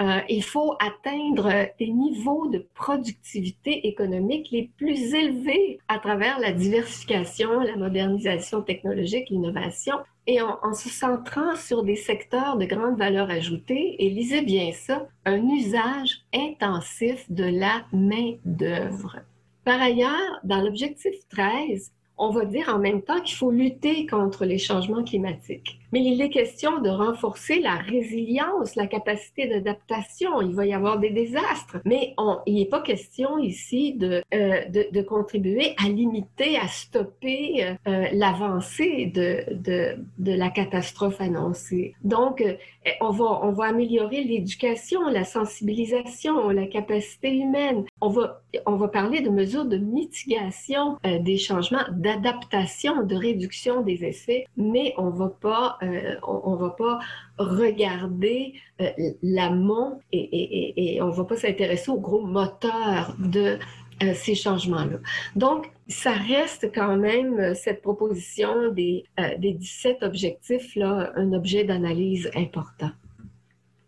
euh, il faut atteindre des niveaux de productivité économique les plus élevés à travers la diversification, la modernisation technologique, l'innovation, et en, en, se centrant sur des secteurs de grande valeur ajoutée, et lisez bien ça, un usage intensif de la main-d'œuvre. Par ailleurs, dans l'objectif 13, on va dire en même temps qu'il faut lutter contre les changements climatiques. Mais il est question de renforcer la résilience, la capacité d'adaptation. Il va y avoir des désastres, mais il n'est pas question ici de, euh, de, de, contribuer à limiter, à stopper euh, euh l'avancée de, de, de, la catastrophe annoncée. Donc, euh, on va, on va améliorer l'éducation, la sensibilisation, la capacité humaine. On va, on va parler de mesures de mitigation euh, des changements, d'adaptation, de réduction des effets, mais on va pas euh, on, va pas regarder euh, l'amont et, et, on va pas s'intéresser au gros moteur de euh, ces changements-là. Donc, ça reste quand même, cette proposition des, des 17 objectifs-là, un objet d'analyse important.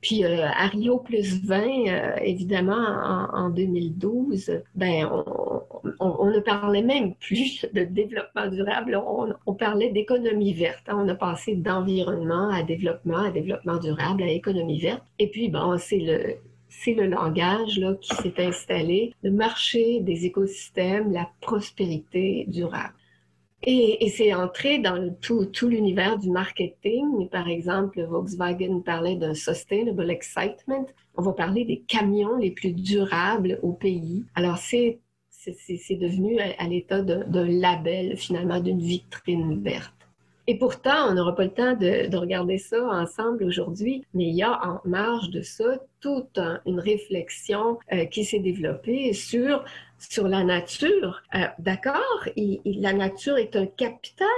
Puis euh, à Rio plus 20, euh, évidemment, en, 2012, ben, on, ne parlait même plus <laughs> de développement durable, on, parlait d'économie verte. On a passé d'environnement à développement, à développement durable, à économie verte. Et puis, bon, c'est le, c'est le langage là, qui s'est installé, le marché des écosystèmes, la prospérité durable. Et, c'est entré dans tout, l'univers du marketing. Par exemple, Volkswagen parlait d'un sustainable excitement. On va parler des camions les plus durables au pays. Alors, c'est devenu à, l'état d'un label, finalement, d'une vitrine verte. Et pourtant, on n'aura pas le temps de, de regarder ça ensemble aujourd'hui, mais il y a en marge de ça toute une réflexion euh, qui s'est développée sur sur la nature. Euh, d'accord, la nature est un capital,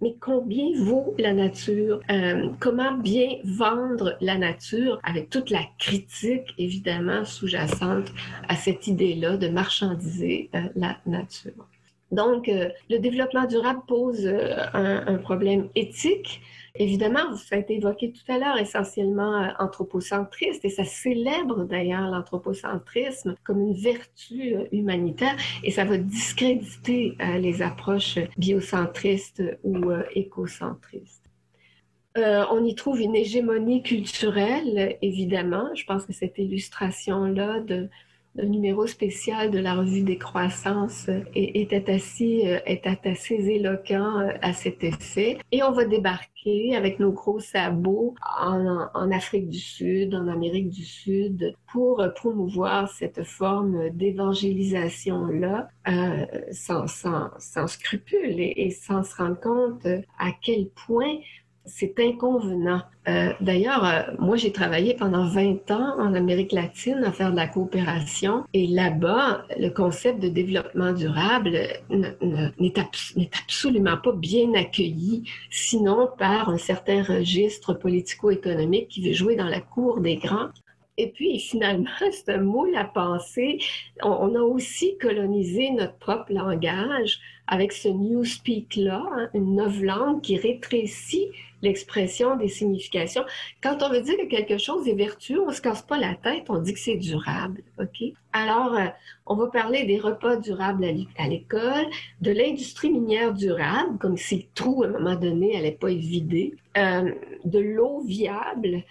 mais combien vaut la nature? Euh, comment bien vendre la nature? Avec toute la critique, évidemment, sous-jacente à cette idée-là de marchandiser euh, la nature? Donc, le développement durable pose un, un problème éthique Évidemment, a été évoqué tout à l'heure, essentiellement euh, anthropocentriste, et ça célèbre d'ailleurs l'anthropocentrisme comme une vertu euh, humanitaire, et ça va discréditer euh, les approches biocentristes ou écocentristes. on y trouve une hégémonie culturelle, évidemment. Je pense que cette illustration-là de le numéro spécial de la revue des croissances était assez, était assez éloquent euh, à cet effet. Et on va débarquer avec nos gros sabots en, Afrique du Sud, en Amérique du Sud, pour promouvoir cette forme d'évangélisation-là euh, sans, sans, scrupule et, et sans se rendre compte à quel point c'est inconvenant. Euh, D'ailleurs, euh, moi, j'ai travaillé pendant 20 ans en Amérique latine à faire de la coopération et là-bas, le concept de développement durable n'est absolument pas bien accueilli, sinon par un certain registre politico-économique qui veut jouer dans la cour des grands. Et puis, finalement, <laughs> c'est un moule à penser. On, a aussi colonisé notre propre langage avec ce Newspeak-là, hein, une nouvelle langue qui rétrécit l'expression des significations. Quand on veut dire que quelque chose est vertueux, on se casse pas la tête, on dit que c'est durable, OK? Alors, euh, on va parler des repas durables à l'école, de l'industrie minière durable, comme si le trou, à un moment donné, n'allait pas être vidé, euh, de l'eau viable,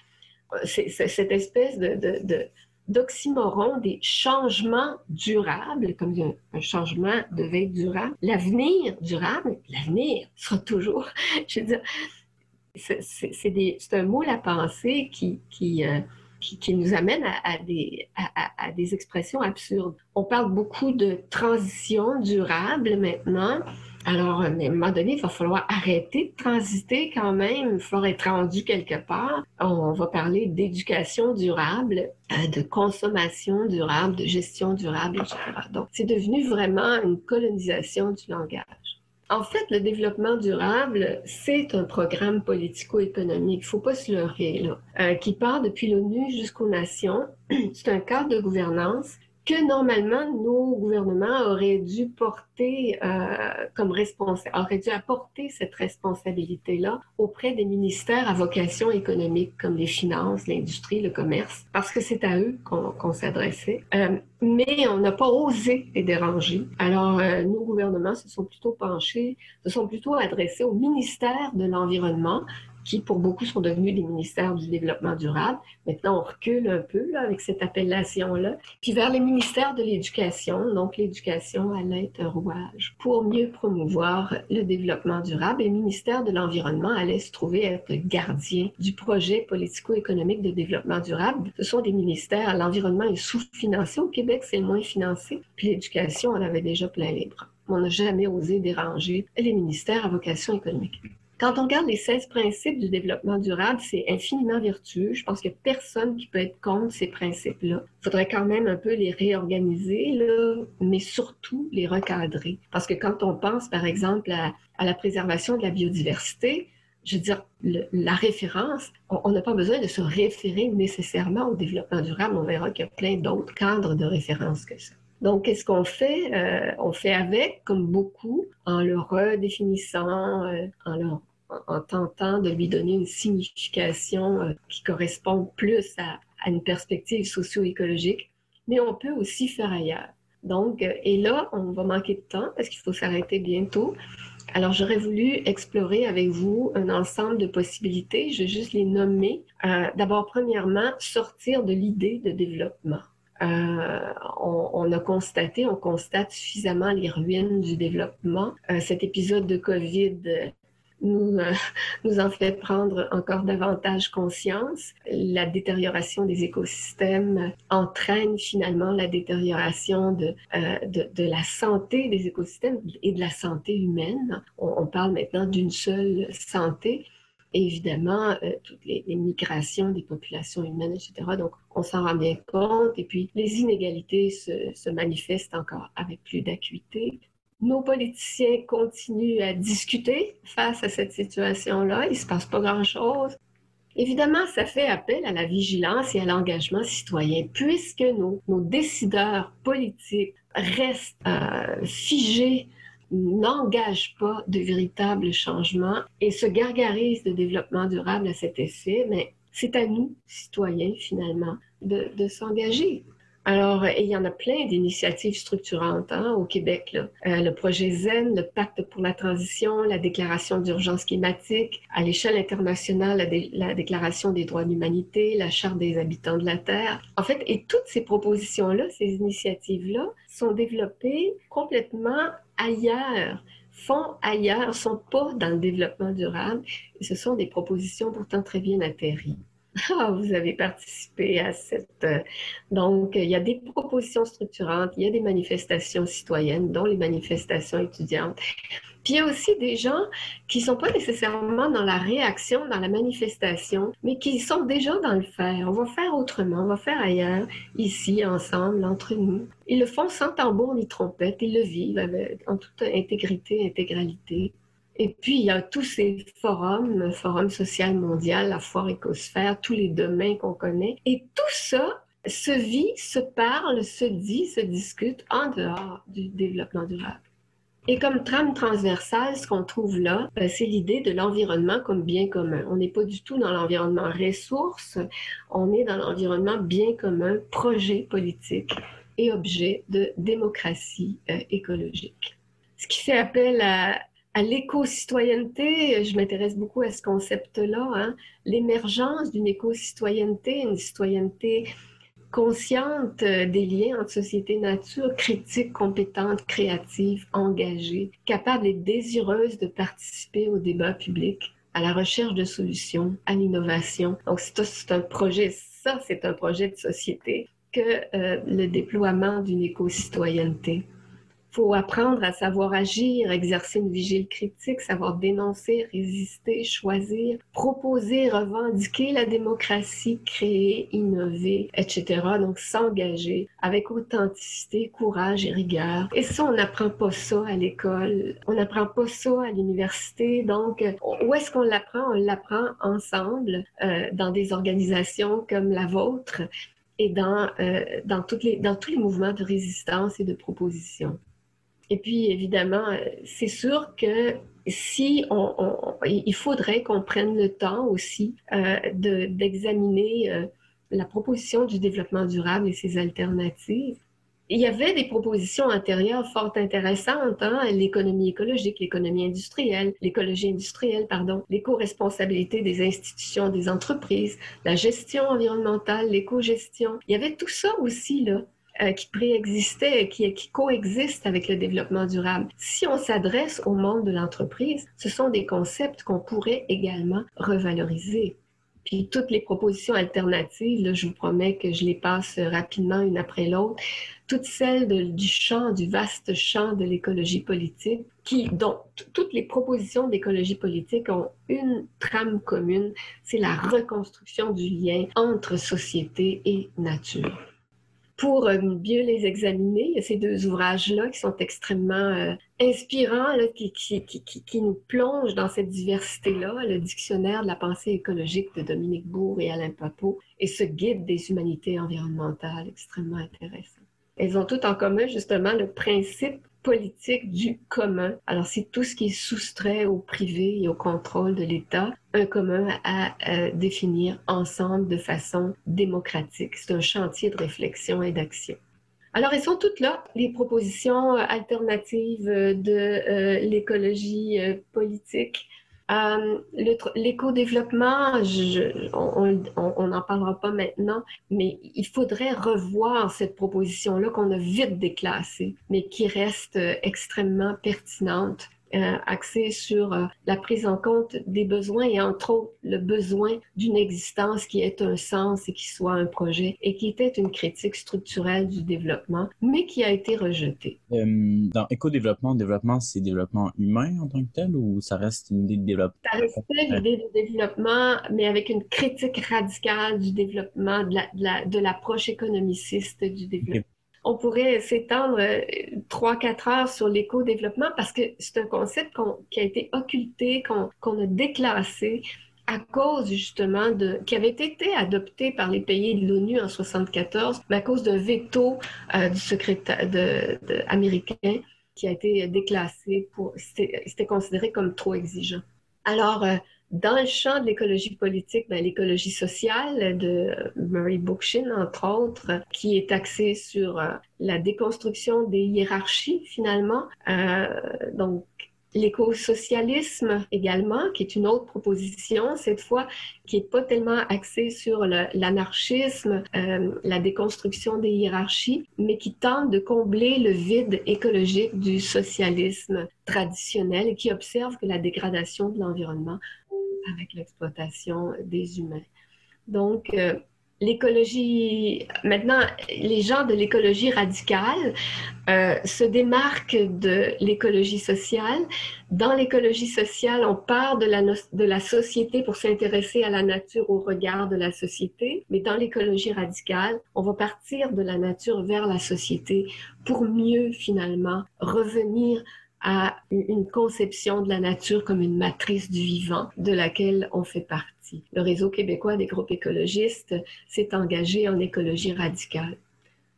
euh, cette espèce de, d'oxymoron des changements durables, comme un, changement devait être durable. L'avenir durable, l'avenir sera toujours, <laughs> je veux dire, c'est un mot à penser qui, qui, euh, qui, nous amène à, des, à, des expressions absurdes. On parle beaucoup de transition durable maintenant. Alors, à un moment donné, il va falloir arrêter de transiter quand même. Il va falloir être rendu quelque part. On va parler d'éducation durable, euh, de consommation durable, de gestion durable, etc. Donc, c'est devenu vraiment une colonisation du langage. En fait, le développement durable, c'est un programme politico-économique, il ne faut pas se leurrer, là, euh, qui part depuis l'ONU jusqu'aux nations. <clears throat> C'est un cadre de gouvernance que normalement nos gouvernements auraient dû porter euh, comme responsable, auraient dû apporter cette responsabilité-là auprès des ministères à vocation économique comme les finances, l'industrie, le commerce, parce que c'est à eux qu'on s'adressait. Euh, mais on n'a pas osé les déranger. Alors, euh, nos gouvernements se sont plutôt penchés, se sont plutôt adressés au ministère de l'Environnement, qui pour beaucoup sont devenus des ministères du développement durable. Maintenant, on recule un peu avec cette appellation-là. Puis vers les ministères de l'éducation, donc l'éducation allait être un rouage pour mieux promouvoir le développement durable. Et le ministère de l'Environnement allait se trouver être gardien du projet politico-économique de développement durable. Ce sont des ministères, l'environnement est sous-financé au Québec, c'est le moins financé. Puis l'éducation, on avait déjà plein les bras. On n'a jamais osé déranger les ministères à vocation économique. Quand on regarde les 16 principes du développement durable, c'est infiniment vertueux. Je pense qu'il n'y a personne qui peut être contre ces principes-là. Il faudrait quand même un peu les réorganiser, mais surtout les recadrer. Parce que quand on pense, par exemple, à, la préservation de la biodiversité, je veux dire, la référence, on n'a pas besoin de se référer nécessairement au développement durable. On verra qu'il y a plein d'autres cadres de référence que ça. Donc, qu'est-ce qu'on fait? Euh, on fait avec, comme beaucoup, en le redéfinissant, euh, en le en tentant de lui donner une signification euh, qui correspond plus à, une perspective socio-écologique, mais on peut aussi faire ailleurs. Donc, euh, et là, on va manquer de temps parce qu'il faut s'arrêter bientôt. Alors, j'aurais voulu explorer avec vous un ensemble de possibilités. Je vais juste les nommer. Euh, d'abord, premièrement, sortir de l'idée de développement. on, a constaté, on constate suffisamment les ruines du développement. cet épisode de COVID nous, euh, <laughs> nous en fait prendre encore davantage conscience. La détérioration des écosystèmes entraîne finalement la détérioration de, euh, de, de, la santé des écosystèmes et de la santé humaine. On, parle maintenant d'une seule santé. évidemment, euh, toutes les, les, migrations des populations humaines, etc. Donc, on s'en rend bien compte. Et puis, les inégalités se, se manifestent encore avec plus d'acuité nos politiciens continuent à discuter face à cette situation-là. Il ne se passe pas grand-chose. Évidemment, ça fait appel à la vigilance et à l'engagement citoyen, puisque nos, décideurs politiques restent euh, figés, n'engagent pas de véritables changements et se gargarisent de développement durable à cet effet, mais c'est à nous, citoyens, finalement, de s'engager. Alors, il y en a plein d'initiatives structurantes hein, au Québec. Euh, le projet ZEN, le pacte pour la transition, la déclaration d'urgence climatique, à l'échelle internationale, la, la, déclaration des droits de l'humanité, la charte des habitants de la Terre. En fait, et toutes ces propositions-là, ces initiatives-là, sont développées complètement ailleurs font ailleurs, sont pas dans le développement durable. Et ce sont des propositions pourtant très bien atterries. Ah, vous avez participé à cette... Euh, donc, il y a des propositions structurantes, il y a des manifestations citoyennes, dont les manifestations étudiantes. Puis il y a aussi des gens qui ne sont pas nécessairement dans la réaction, dans la manifestation, mais qui sont déjà dans le faire. On va faire autrement, on va faire ailleurs, ici, ensemble, entre nous. Ils le font sans tambour ni trompette, ils le vivent en toute intégrité, intégralité. Et puis, il y a tous ces forums, Forum social mondial, la foire écosphère, tous les domaines qu'on connaît. Et tout ça se vit, se parle, se dit, se discute en dehors du développement durable. Et comme trame transversale, ce qu'on trouve là, ben, c'est l'idée de l'environnement comme bien commun. On n'est pas du tout dans l'environnement ressources, on est dans l'environnement bien commun, projet politique et objet de démocratie euh, écologique. Ce qui fait appel à à l'éco-citoyenneté, je m'intéresse beaucoup à ce concept-là, hein. l'émergence d'une éco-citoyenneté, une citoyenneté consciente euh, des liens entre société et nature, critique, compétente, créative, engagée, capable et désireuse de participer au débat public, à la recherche de solutions, à l'innovation. Donc c'est un projet ça, c'est un projet de société que le déploiement d'une éco-citoyenneté faut apprendre à savoir agir, exercer une vigile critique, savoir dénoncer, résister, choisir, proposer, revendiquer la démocratie, créer, innover, etc. Donc s'engager avec authenticité, courage et rigueur. Et ça, on n'apprend pas ça à l'école, on n'apprend pas ça à l'université. Donc, où est-ce qu'on l'apprend? On l'apprend ensemble euh, dans des organisations comme la vôtre et dans, euh, dans, toutes les, dans tous les mouvements de résistance et de proposition. Et puis, évidemment, euh, c'est sûr que si on, il faudrait qu'on prenne le temps aussi euh, d'examiner euh, la proposition du développement durable et ses alternatives. Il y avait des propositions antérieures fort intéressantes, hein, l'économie écologique, l'économie industrielle, l'écologie industrielle, pardon, l'éco-responsabilité des institutions, des entreprises, la gestion environnementale, l'éco-gestion. Il y avait tout ça aussi, là. Euh, qui préexistait, qui, qui avec le développement durable. Si on s'adresse au monde de l'entreprise, ce sont des concepts qu'on pourrait également revaloriser. Puis toutes les propositions alternatives, je vous promets que je les passe rapidement une après l'autre, toutes celles du champ, du vaste champ de l'écologie politique, qui, dont toutes les propositions d'écologie politique ont une trame commune, c'est la reconstruction du lien entre société et nature pour euh, mieux les examiner. Il y a ces deux ouvrages-là qui sont extrêmement euh, inspirants, qui, qui, qui, qui, nous plongent dans cette diversité-là, le dictionnaire de la pensée écologique de Dominique Bourg et Alain Papot, et ce guide des humanités environnementales extrêmement intéressant. Elles ont toutes en commun justement le principe politique du commun. Alors, c'est tout ce qui est soustrait au privé et au contrôle de l'État, un commun à, définir ensemble de façon démocratique. C'est un chantier de réflexion et d'action. Alors, elles sont toutes là, les propositions alternatives de euh, l'écologie euh, politique euh, l'éco-développement, on n'en parlera pas maintenant, mais il faudrait revoir cette proposition-là qu'on a vite déclassée, mais qui reste euh, extrêmement pertinente euh, axé sur euh, la prise en compte des besoins et entre autres le besoin d'une existence qui ait un sens et qui soit un projet et qui était une critique structurelle du développement, mais qui a été rejetée. Euh, dans éco-développement, développement, c'est développement humain en tant que tel ou ça reste une idée de développement? Ça restait l'idée de développement, mais avec une critique radicale du développement, de l'approche la, de économiciste du développement on pourrait s'étendre euh, trois, quatre heures sur l'éco-développement parce que c'est un concept qui a été occulté, qu'on a déclassé à cause justement de qui avait été adopté par les pays de l'ONU en 74, mais à cause d'un veto euh, du secrétaire de, américain qui a été déclassé pour c'était considéré comme trop exigeant. Alors euh, dans le champ de l'écologie politique, ben, l'écologie sociale de Murray Bookchin, entre autres, qui est axée sur euh, la déconstruction des hiérarchies, finalement. Euh, donc, L'éco-socialisme également, qui est une autre proposition, cette fois, qui est pas tellement axée sur l'anarchisme, euh, la déconstruction des hiérarchies, mais qui tente de combler le vide écologique du socialisme traditionnel et qui observe que la dégradation de l'environnement avec l'exploitation des humains. Donc, euh, l'écologie, maintenant, les gens de l'écologie radicale euh, se démarquent de l'écologie sociale. Dans l'écologie sociale, on part de la, de la société pour s'intéresser à la nature au regard de la société, mais dans l'écologie radicale, on va partir de la nature vers la société pour mieux finalement revenir à une conception de la nature comme une matrice du vivant de laquelle on fait partie. Le réseau québécois des groupes écologistes s'est engagé en écologie radicale.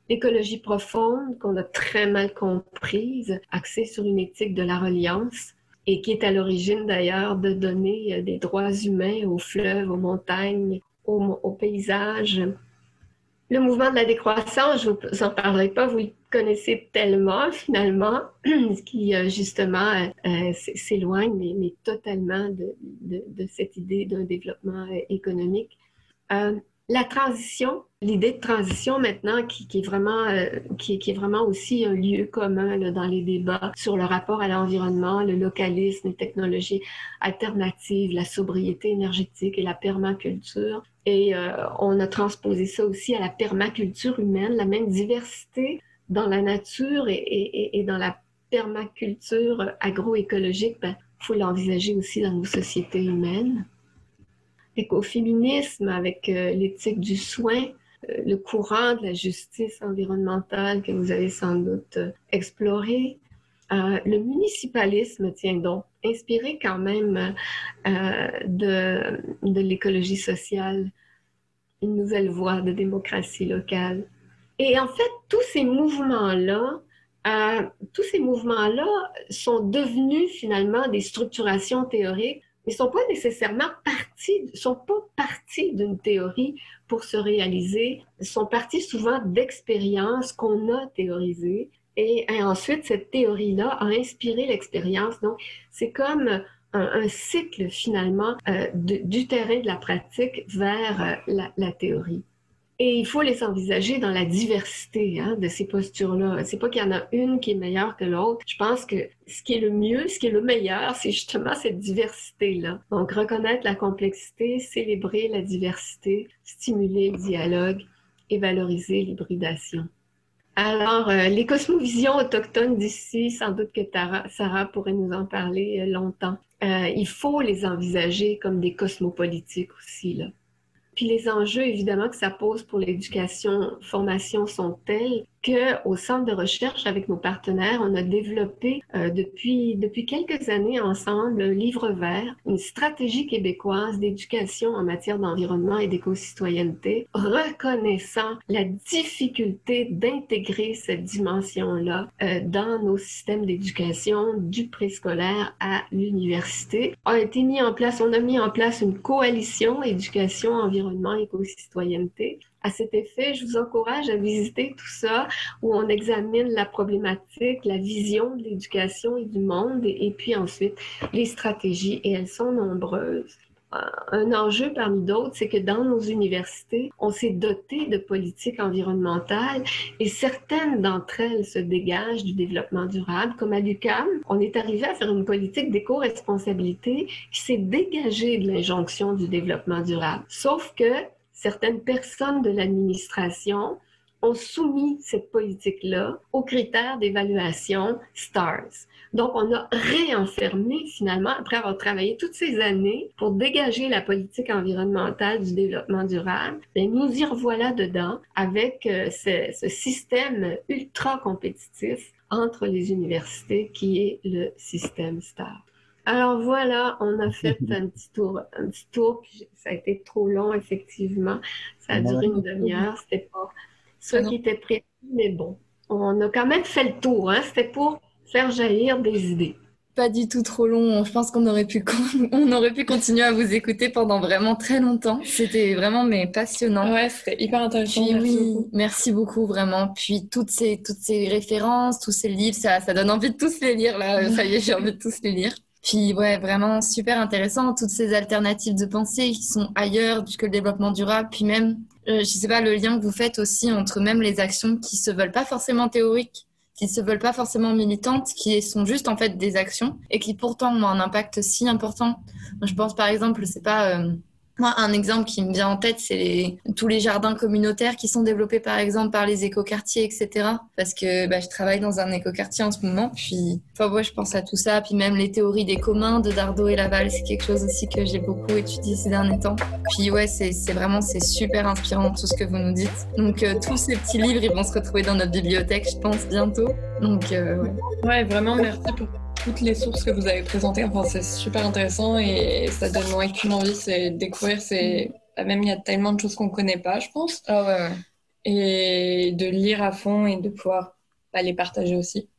L'écologie profonde, qu'on a très mal comprise, axée sur une éthique de la reliance, et qui est à l'origine d'ailleurs de donner des droits humains aux fleuves, aux montagnes, aux, paysages, le mouvement de la décroissance, je vous en parlerai pas, vous le connaissez tellement finalement, <clears throat> qui euh, justement euh, euh, s'éloigne, mais, totalement de, cette idée d'un développement économique. La transition, l'idée de transition maintenant qui, est vraiment euh, qui, est vraiment aussi un lieu commun dans les débats sur le rapport à l'environnement, le localisme, les technologies alternatives, la sobriété énergétique et la permaculture. Et euh, on a transposé ça aussi à la permaculture humaine, la même diversité dans la nature et, dans la permaculture agroécologique, il ben, faut l'envisager aussi dans nos sociétés humaines l'écoféminisme, avec euh, l'éthique du soin, euh, le courant de la justice environnementale que vous avez sans doute euh, exploré, le municipalisme, tiens donc, inspiré quand même de, l'écologie sociale, une nouvelle voie de démocratie locale. Et en fait, tous ces mouvements-là, tous ces mouvements-là sont devenus finalement des structurations théoriques ne sont pas nécessairement partis, sont pas partis d'une théorie pour se réaliser, sont partis souvent d'expériences qu'on a théorisées. Et, ensuite, cette théorie-là a inspiré l'expérience. Donc, c'est comme un, cycle finalement euh, du terrain de la pratique vers euh, la théorie. Et il faut les envisager dans la diversité hein, de ces postures-là. C'est pas qu'il y en a une qui est meilleure que l'autre. Je pense que ce qui est le mieux, ce qui est le meilleur, <laughs> c'est justement cette diversité-là. Donc, reconnaître la complexité, célébrer la diversité, stimuler le dialogue et valoriser l'hybridation. Alors, euh, les cosmovisions autochtones d'ici, sans doute que Sarah pourrait nous en parler euh, longtemps. Euh, il faut les envisager comme des cosmopolitiques aussi, là. Puis les enjeux, évidemment, que ça pose pour l'éducation, formation sont tels qu'au centre de recherche avec nos partenaires, on a développé euh, depuis, depuis quelques années ensemble livre vert, une stratégie québécoise d'éducation en matière d'environnement et d'éco-citoyenneté, reconnaissant la difficulté d'intégrer cette dimension-là euh, dans nos systèmes d'éducation du préscolaire à l'université. A été mis en place, on a mis en place une coalition éducation, environnement, éco-citoyenneté à cet effet, je vous encourage à visiter tout ça, où on examine la problématique, la vision de l'éducation et du monde, et, puis ensuite les stratégies, et elles sont nombreuses. Euh, un enjeu parmi d'autres, c'est que dans nos universités, on s'est doté de politiques environnementales et certaines d'entre elles se dégagent du développement durable. Comme à l'UQAM, on est arrivé à faire une politique d'éco-responsabilité qui s'est dégagée de l'injonction du développement durable. Sauf que certaines personnes de l'administration ont soumis cette politique-là aux critères d'évaluation STARS. Donc, on a réenfermé finalement, après avoir travaillé toutes ces années pour dégager la politique environnementale du développement durable, et nous y revoilà dedans avec euh, ce, ce système ultra compétitif entre les universités qui est le système STARS. Alors voilà, on a fait <laughs> un petit tour, un petit tour, puis ça a été trop long, effectivement. Ça a duré une demi-heure, c'était pas ce qui était prévu, mais bon, on a quand même fait le tour, hein. C'était pour faire jaillir des idées. Pas du tout trop long. Je pense qu'on aurait pu, <laughs> on aurait pu continuer à vous écouter pendant vraiment très longtemps. C'était vraiment mais passionnant. Ouais, c'était hyper intéressant. merci oui, beaucoup. merci beaucoup vraiment. Puis toutes ces toutes ces références, tous ces livres, ça ça donne envie de tous les lire là. <laughs> Ça y est, j'ai envie de tous les lire. Puis ouais, vraiment super intéressant, toutes ces alternatives de pensée qui sont ailleurs que le développement durable, puis même, euh, je sais pas, le lien que vous faites aussi entre même les actions qui se veulent pas forcément théoriques, qui se veulent pas forcément militantes, qui sont juste en fait des actions et qui pourtant ont un impact si important. Je pense par exemple, c'est pas... Euh, moi, un exemple qui me vient en tête, c'est tous les jardins communautaires qui sont développés, par exemple, par les écoquartiers, etc. Parce que bah, je travaille dans un écoquartier en ce moment, puis enfin, ouais, je pense à tout ça. Puis même les théories des communs de Dardot et Laval, c'est quelque chose aussi que j'ai beaucoup étudié ces derniers temps. Puis ouais, c'est vraiment, c'est super inspirant tout ce que vous nous dites. Donc euh, tous ces petits livres, ils vont se retrouver dans notre bibliothèque, je pense, bientôt. Donc euh, ouais. ouais, vraiment, merci pour toutes les sources que vous avez présentées. Enfin, c'est super intéressant et ça donne moins qu'une envie, c'est découvrir. C'est même il y a tellement de choses qu'on connaît pas, je pense. Ah ouais, Et de lire à fond et de pouvoir bah, les partager aussi.